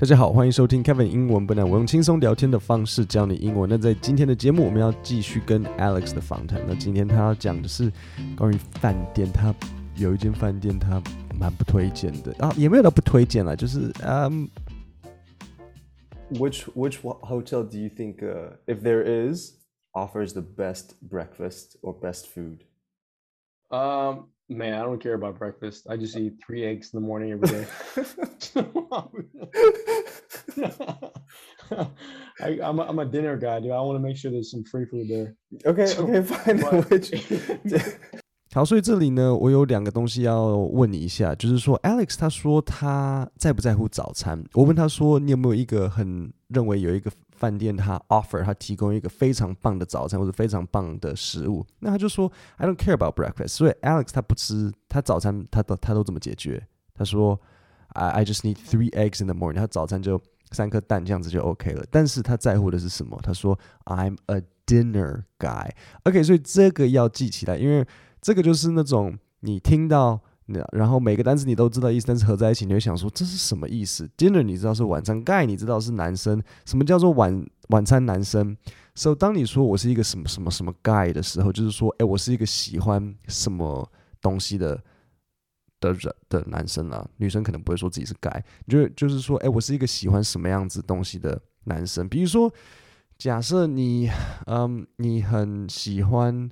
大家好，欢迎收听 Kevin 英文不难。我用轻松聊天的方式教你英文。那在今天的节目，我们要继续跟 Alex 的访谈。那今天他要讲的是关于饭店，他有一间饭店他蛮不推荐的啊，也没有到不推荐了，就是嗯。Which which hotel do you think, uh, if there is, offers the best breakfast or best food? Um, man, I don't care about breakfast. I just eat three eggs in the morning every day. I, am a, I'm a dinner guy, dude. I want to make sure there's some free food there. Okay, so, okay, fine. Which 好，所以这里呢，我有两个东西要问你一下，就是说，Alex 他说他在不在乎早餐？我问他说，你有没有一个很认为有一个 饭店他 offer 他提供一个非常棒的早餐或者非常棒的食物？那他就说，I don't care about breakfast。所以 Alex 他不吃，他早餐他都他都怎么解决？他说，I I just need three eggs in the morning。他早餐就三颗蛋这样子就 OK 了。但是他在乎的是什么？他说，I'm a dinner guy。OK，所以这个要记起来，因为。这个就是那种你听到，然后每个单词你都知道意思，但是合在一起你会想说这是什么意思？Dinner 你知道是晚餐，Guy 你知道是男生，什么叫做晚晚餐男生？So 当你说我是一个什么什么什么 Guy 的时候，就是说，哎，我是一个喜欢什么东西的的人的男生啊。女生可能不会说自己是 Guy，就就是说，哎，我是一个喜欢什么样子东西的男生。比如说，假设你，嗯，你很喜欢，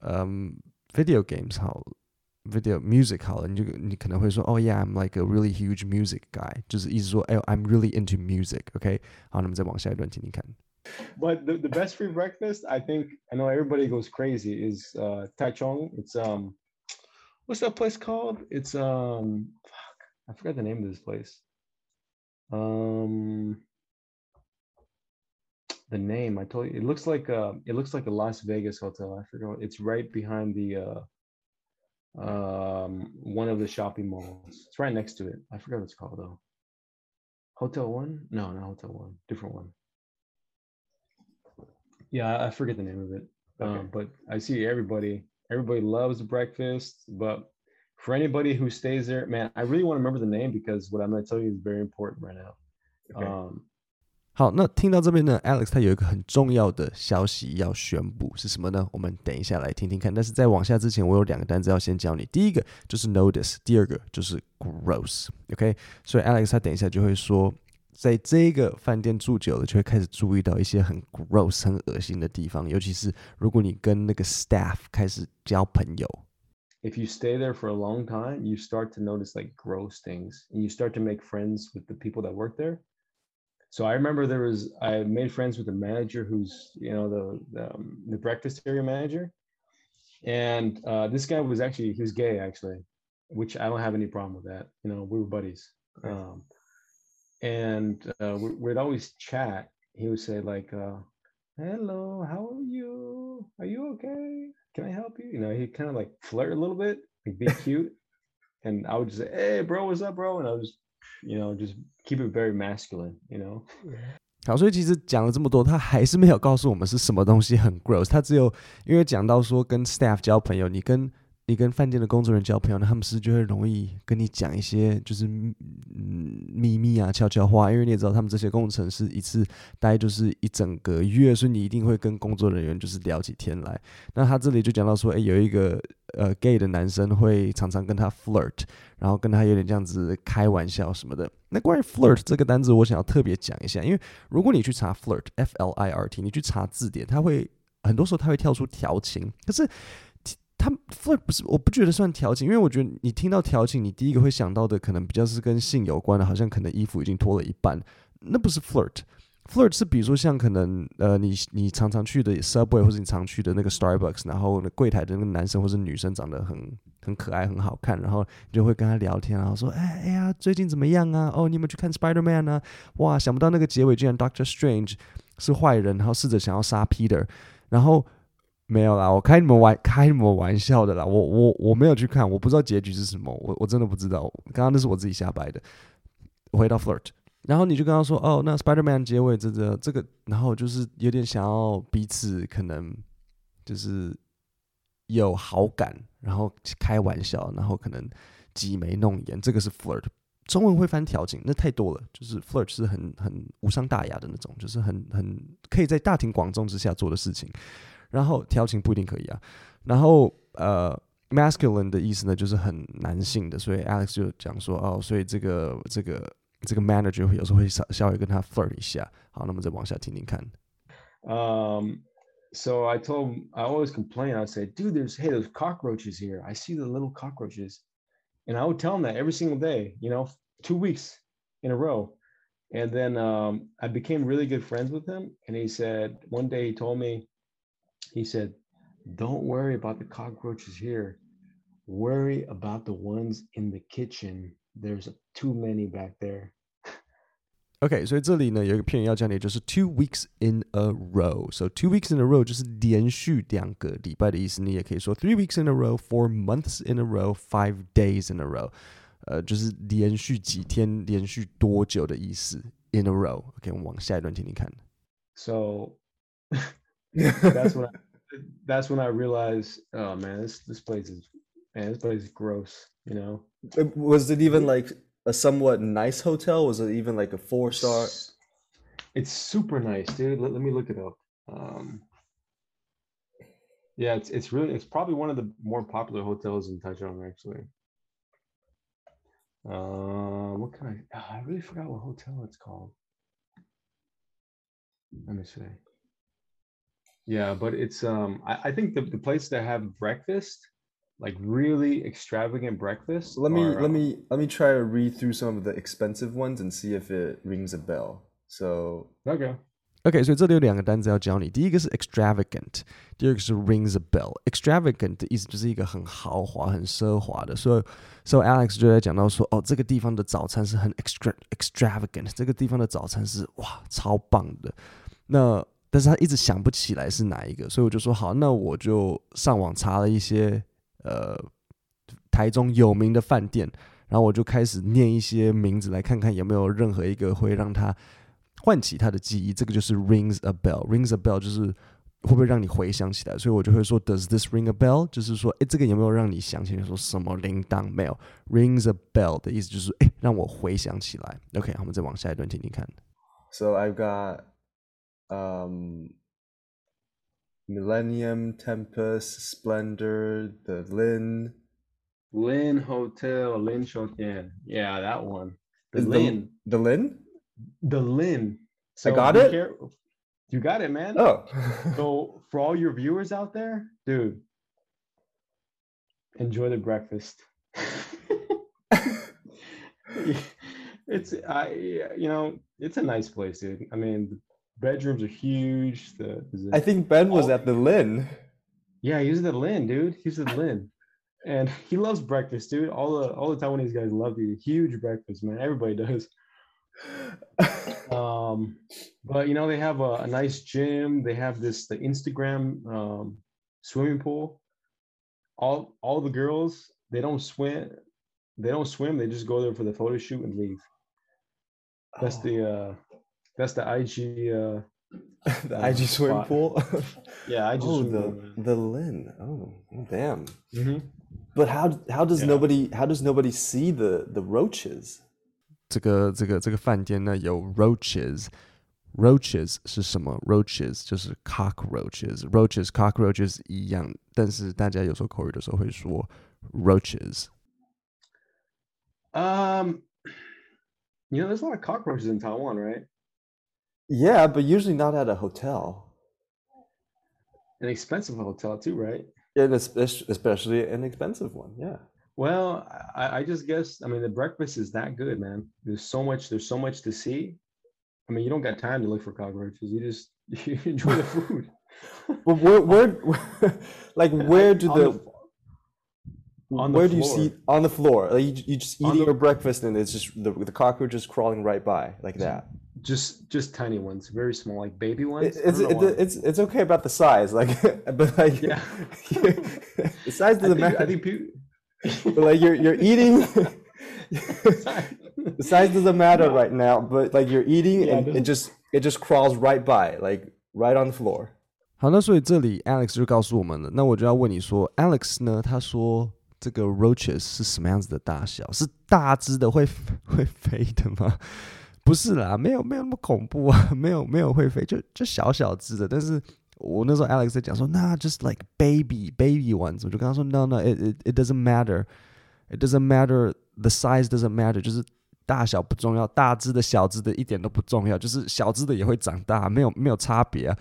嗯。video games 好 ，video music 好了，你就你可能会说，哦、oh,，Yeah，I'm like a really huge music guy，就是意思说，哎、I'm really into music，OK，、okay? 好，那么再往下一段听听看。But the, the best free breakfast, I think, I know everybody goes crazy, is uh, Taichung. It's um, what's that place called? It's um, fuck, I forgot the name of this place. Um, the name. I told you it looks like a it looks like a Las Vegas hotel. I forgot. It's right behind the uh um one of the shopping malls. It's right next to it. I forgot what it's called though. Hotel One? No, not Hotel One. Different one. Yeah, I forget the name of it. Okay. Um, but I see everybody. Everybody loves breakfast, but for anybody who stays there, man, I really want to remember the name because what I'm going to tell you is very important right now. Okay. Um, 好，那听到这边呢，Alex 他有一个很重要的消息要宣布，是什么呢？我们等一下来听听看。但是在往下之前，我有两个单词要先教你。第一个就是 notice，第二个就是 gross。OK，所以 Alex 他等一下就会说，在这个饭店住久了，就会开始注意到一些很 gross、很恶心的地方，尤其是如果你跟那个 staff 开始交朋友。If you stay there for a long time, you start to notice like gross things, and you start to make friends with the people that work there. So I remember there was I made friends with the manager who's you know the the, um, the breakfast area manager, and uh, this guy was actually he was gay actually, which I don't have any problem with that. You know we were buddies, um, and uh, we, would always chat. He would say like, uh, "Hello, how are you? Are you okay? Can I help you?" You know he'd kind of like flirt a little bit, like be cute, and I would just say, "Hey, bro, what's up, bro?" And I was you know, just keep it very masculine, you know. 好，所以其实讲了这么多，他还是没有告诉我们是什么东西很 gross。他只有因为讲到说跟 staff 交朋友，你跟你跟饭店的工作人员交朋友，那他们是就会容易跟你讲一些就是嗯秘密啊、悄悄话，因为你也知道他们这些工程师一次待就是一整个月，所以你一定会跟工作人员就是聊起天来。那他这里就讲到说，哎，有一个呃 gay 的男生会常常跟他 flirt，然后跟他有点这样子开玩笑什么的。那关于 flirt 这个单词，我想要特别讲一下，因为如果你去查 flirt，f l i r t，你去查字典，它会很多时候它会跳出调情，可是。他 flirt 不是，我不觉得算调情，因为我觉得你听到调情，你第一个会想到的可能比较是跟性有关的，好像可能衣服已经脱了一半，那不是 flirt。flirt 是比如说像可能呃你你常常去的 subway 或者你常去的那个 Starbucks，然后柜台的那个男生或者女生长得很很可爱很好看，然后你就会跟他聊天，然后说哎哎呀最近怎么样啊？哦你有没有去看 Spider Man 啊？哇想不到那个结尾居然 Doctor Strange 是坏人，然后试着想要杀 Peter，然后。没有啦，我开你们玩开你们玩笑的啦。我我我没有去看，我不知道结局是什么，我我真的不知道。刚刚那是我自己瞎掰的。回到 flirt，然后你就跟他说，哦，那 Spider Man 结尾这个这个，然后就是有点想要彼此可能就是有好感，然后开玩笑，然后可能挤眉弄眼，这个是 flirt。中文会翻调情，那太多了。就是 flirt 是很很无伤大雅的那种，就是很很可以在大庭广众之下做的事情。然后调情不一定可以啊。然后呃，masculine 的意思呢，就是很男性的，所以 Alex 就讲说哦，所以这个这个这个 manager 会有时候会稍稍微跟他 flirt 一下。好，那么再往下听听看。 Um, so I told him, I always complain. I would say, dude, there's, hey, there's cockroaches here. I see the little cockroaches. And I would tell him that every single day, you know, two weeks in a row. And then um, I became really good friends with him. And he said, one day he told me, he said, don't worry about the cockroaches here. Worry about the ones in the kitchen. There's too many back there. OK，所以这里呢有一个片语要教你，就是 two weeks in a row。So two weeks in a row 就是连续两个礼拜的意思。你也可以说 three weeks in a row, four months in a row, five days in a row。呃，就是连续几天、连续多久的意思。In a row。OK，我们往下一段听听看。 So that's when I, that's when I realized, oh man, this this place is man, this place is gross. You know, Was it even like a somewhat nice hotel? Was it even like a four star? It's super nice, dude. Let, let me look it up. Um, yeah, it's it's really it's probably one of the more popular hotels in Taichung actually. Uh, what can I? ah, I really forgot what hotel it's called. Let me see. Yeah, but it's um I, I think the, the place that have breakfast, like really extravagant breakfast. Let me are, let um, me let me try to read through some of the expensive ones and see if it rings a bell. So Okay. OK，所以这里有两个单词要教你，第一个是 extravagant，第二个是 rings a bell。extravagant 的意思就是一个很豪华、很奢华的，所以，so Alex 就在讲到说，哦，这个地方的早餐是很 extra extravagant，这个地方的早餐是哇超棒的。那 但是他一直想不起来是哪一个，所以我就说好，那我就上网查了一些呃台中有名的饭店，然后我就开始念一些名字来看看有没有任何一个会让他唤起他的记忆，这个就是 rings a bell。rings a bell 就是会不会让你回想起来，所以我就会说 Does this ring a bell？就是说，哎，这个有没有让你想起来？说什么铃铛没有？rings a bell 的意思就是，哎，让我回想起来。OK，我们再往下一段听听看。so I've got um Millennium, Tempus, Splendor, the Lin. Lin Hotel, Lin Shoten. Yeah, that one. The Is the- Lin. The Lin? The Lin. got it? care- You got it, man. Oh. So for all your viewers out there, dude, enjoy the breakfast. it's I you know it's a nice place, dude. I mean, the bedrooms are huge. The, a- I think Ben was Oh. at the Lin. yeah, he's at the Lin, dude. He's the Lin, and he loves breakfast, dude. All the all the Taiwanese guys love the huge breakfast, man. Everybody does. Um, but you know they have a, a nice gym. They have this the Instagram um, swimming pool. All all the girls they don't swim. They don't swim. They just go there for the photo shoot and leave. That's the uh, that's the IG. Uh, the uh, IG swimming spot. pool. yeah, IG. oh, swimming the pool, man. the Lin. Oh, oh, damn. Mhm. But how how does Yeah. nobody how does nobody see the the roaches? 这个这个这个饭店呢有 roaches。roaches 是什么？roaches 就是 cockroaches，roaches cockroaches 一样，但是大家有时候口语的时候会说 roaches。 Um, you know, there's a lot of cockroaches in Taiwan, right? Yeah, but usually not at a hotel. An expensive hotel too, right? And especially especially an expensive one. Yeah. Well, I, I just guess I mean the breakfast is that good, man. There's so much. There's so much to see. I mean, you don't got time to look for cockroaches. You just you enjoy the food. Well, where where like where do the, on the where do you see on the floor? Like you, you just eating the- your breakfast and it's just the the cockroach is crawling right by like that just just tiny ones, very small, like baby It- ones. I it's don't know it, why. it's it's okay about the size, like but like Yeah. the size I doesn't think, matter. I think people. but like you're you're eating. the size doesn't matter right now, but like you're eating Yeah, and it it just it just crawls right by, like right on the floor. 好，那所以这里 Alex 就告诉我们了。那我就要问你说，Alex 呢？他说 这个 roaches 是什么样子的大小？是大只的会会飞的吗？ 不是啦，没有没有那么恐怖啊，没有没有会飞，就就小小只的。但是我那时候 Alex 在讲说，那 just like baby baby ones，我就跟他说，no no it it it doesn't matter，it doesn't matter the size doesn't matter，就是大小不重要，大只的小只的一点都不重要，就是小只的也会长大，没有没有差别啊。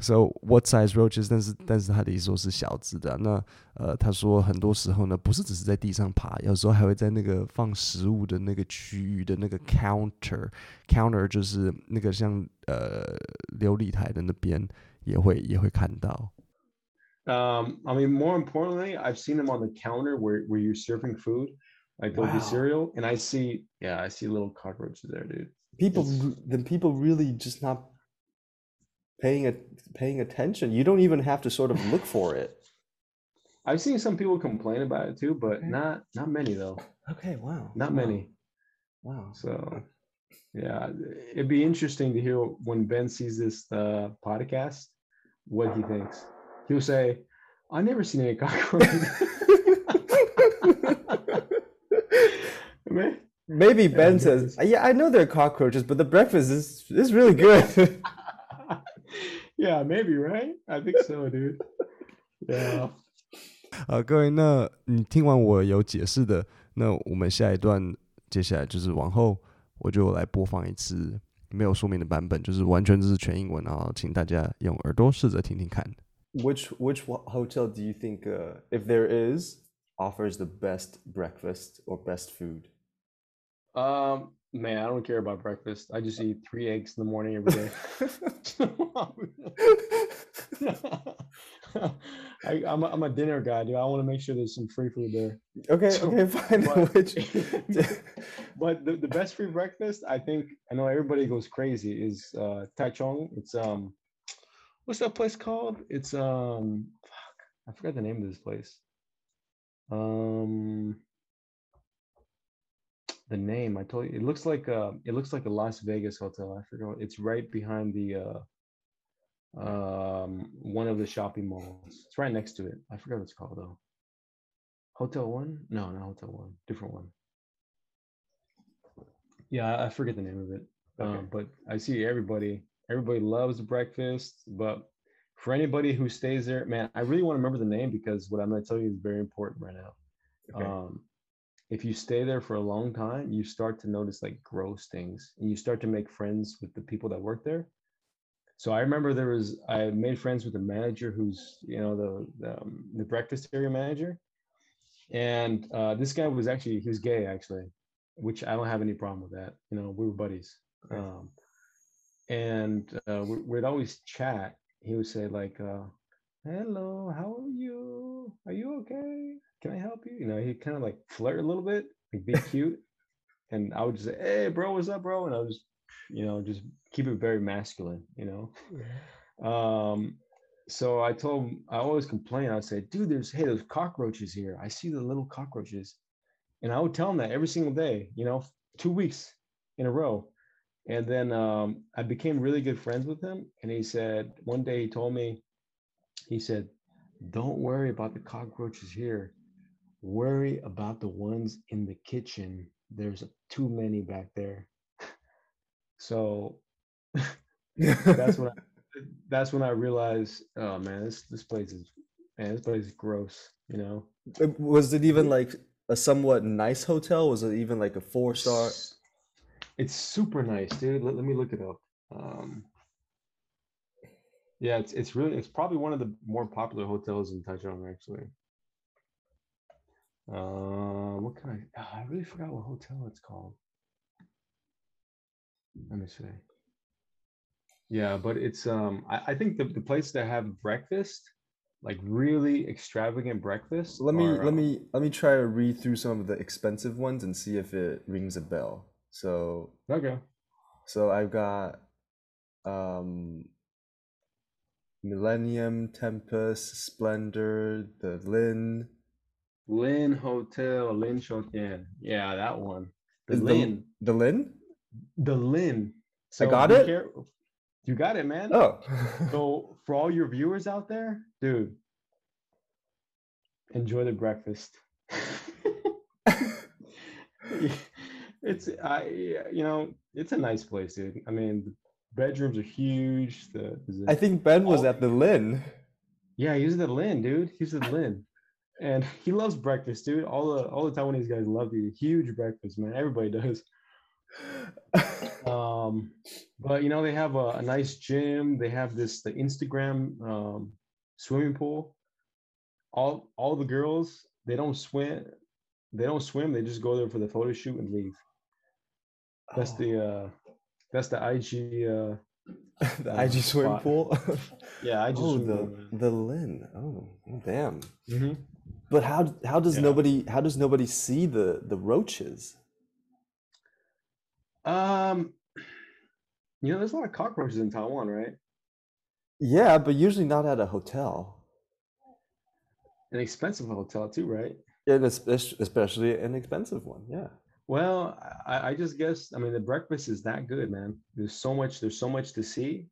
So what size roaches？但是但是他的意思说是小只的。那呃，他说很多时候呢，不是只是在地上爬，有时候还会在那个放食物的那个区域的那个 counter，counter 就是那个像呃琉璃台的那边也会也会看到。 Um, I mean, more importantly, I've seen them on the counter where, where you're serving food, like there'll be Wow. cereal, and I see, yeah, I see little cockroaches there, dude. People, It's- r- then people really just not paying a, paying attention. You don't even have to sort of look for it. I've seen some people complain about it too, but Okay. not not many though, Okay, wow. not wow, many. Wow. So, yeah, it'd be interesting to hear when Ben sees this uh, podcast, what he thinks. He'll say, "I never seen any cockroaches." Maybe Ben Yeah, says, "Yeah, I know they're cockroaches, but the breakfast is is really good." yeah, maybe right. I think so, dude. Yeah. 好，各位，那你听完我有解释的，那我们下一段接下来就是往后我就来播放一次没有说明的版本，就是完全就是全英文，然后请大家用耳朵试着听听看。 which which wa- hotel do you think, uh, if there is, offers the best breakfast or best food? Um, man, I don't care about breakfast. I just eat three eggs in the morning every day. I, I'm, a, I'm a dinner guy, dude. I want to make sure there's some free food there. okay, So, okay, fine. but- but the, the best free breakfast, I think, I know everybody goes crazy, is uh, Taichung. It's um, what's that place called? It's um, fuck, I forgot the name of this place. Um, the name I told you, it looks like uh, it looks like a Las Vegas hotel. I forgot. It's right behind the uh, um, one of the shopping malls. It's right next to it. I forgot what it's called though. Hotel One? No, not Hotel One. Different one. Yeah, I- I forget the name of it. Okay. Um, but I see everybody. Everybody loves breakfast. But for anybody who stays there, man, I really want to remember the name because what I'm going to tell you is very important right now. Okay. Um, if you stay there for a long time, you start to notice like gross things, and you start to make friends with the people that work there. So I remember there was I made friends with the manager who's you know the the, um, the breakfast area manager, and uh, this guy was actually he was gay actually, which I don't have any problem with that. You know we were buddies, um, and uh, we, we'd always chat. He would say like, uh, "Hello, how are you? Are you okay? Can I help you?" You know he kind of like flirt a little bit, like be cute, and I would just say, "Hey, bro, what's up, bro?" And I would just you know just keep it very masculine, you know. Um, so I told him I always complain. I say, dude, there's hey, there's cockroaches here. I see the little cockroaches, and I would tell him that every single day. You know, two weeks in a row. And then um, I became really good friends with him. And he said one day he told me, he said, "Don't worry about the cockroaches here. Worry about the ones in the kitchen. There's too many back there." So that's when I, that's when I realized, oh man, this this place is man, this place is gross. You know, Was it even like a somewhat nice hotel? Was it even like a four star? It's super nice, dude. Let, let me look it up. Um, yeah, it's it's really it's probably one of the more popular hotels in Taichung actually. Uh, what can I? ah, I really forgot what hotel it's called. Let me see. Yeah, but it's um I, I think the, the place that have breakfast, like really extravagant breakfast. Let me are, let me let me try to read through some of the expensive ones and see if it rings a bell. So Okay. so I've got um Millennium, Tempus, Splendor, the Lin. Lin Hotel, Lin Shotian. Yeah, that one. The Is the- Lin. The Lin? The Lin. I got it? care- You got it, man. Oh. So for all your viewers out there, dude, enjoy the breakfast. it's I you know it's a nice place, dude. I mean, the bedrooms are huge. The, a- I think Ben was at the Lin. yeah, he's at the Lin, dude. He's the Lin, and he loves breakfast, dude. All the all the Taiwanese guys love the huge breakfast, man. Everybody does. Um, but you know they have a, a nice gym. They have this the Instagram um, swimming pool. All all the girls they don't swim. They don't swim. They just go there for the photo shoot and leave. That's Oh, the uh, that's the IG. Uh, the uh, IG swimming spot. pool. yeah, IG. oh, swimming the pool, the Lin. Oh, oh, damn. Mhm. But how how does Yeah. nobody how does nobody see the the roaches? Um, you know, there's a lot of cockroaches in Taiwan, right? Yeah, but usually not at a hotel. An expensive hotel too, right? Especially especially an expensive one. Yeah. Well, I, I just guess I mean the breakfast is that good, man. There's so much. There's so much to see.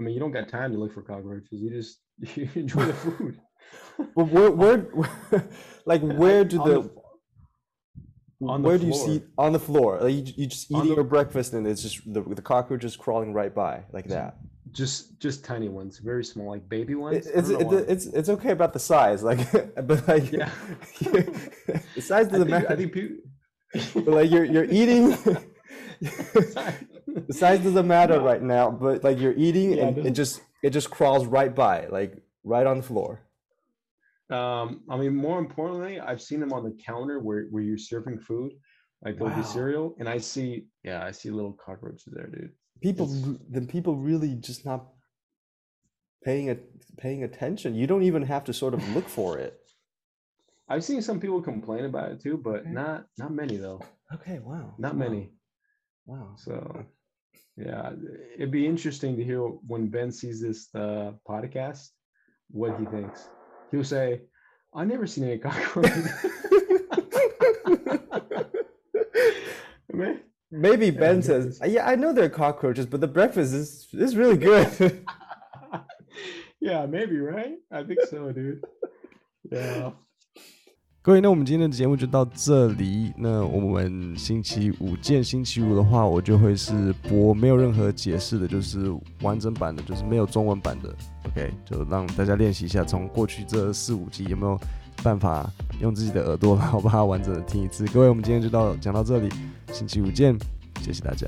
I mean, you don't got time to look for cockroaches. You just you enjoy the food. Well, where where like where do On the, the- on the where do you see on the floor? Like you, you just eating the- your breakfast and it's just the the cockroach is crawling right by like that. just just tiny ones, very small, like baby ones. I it's don't it's it's okay about the size, like but like Yeah. the size doesn't matter. I think people. But like you're you're eating. the size doesn't matter right now, but like you're eating Yeah, and it doesn't- just it just crawls right by, like right on the floor. Um, I mean, more importantly, I've seen them on the counter where, where you're serving food, like Wow. cereal, and I see, yeah, I see little cockroaches there, dude. People, It's- then people really just not paying a, paying attention. You don't even have to sort of look for it. I've seen some people complain about it too, but Okay. not not many though, Okay, wow. not wow, many. Wow. So, yeah, it'd be interesting to hear when Ben sees this uh, podcast, what he thinks. He'll say, "I never seen any cockroaches." Maybe Yeah, Ben says, "Yeah, I know they're cockroaches, but the breakfast is is really good." yeah, maybe right. I think so, dude. Yeah. 各位，那我们今天的节目就到这里。那我们星期五见。星期五的话，我就会是播没有任何解释的，就是完整版的，就是没有中文版的。OK，就让大家练习一下，从过去这四五集有没有办法用自己的耳朵，然后把它完整的听一次。各位，我们今天就到讲到这里，星期五见，谢谢大家。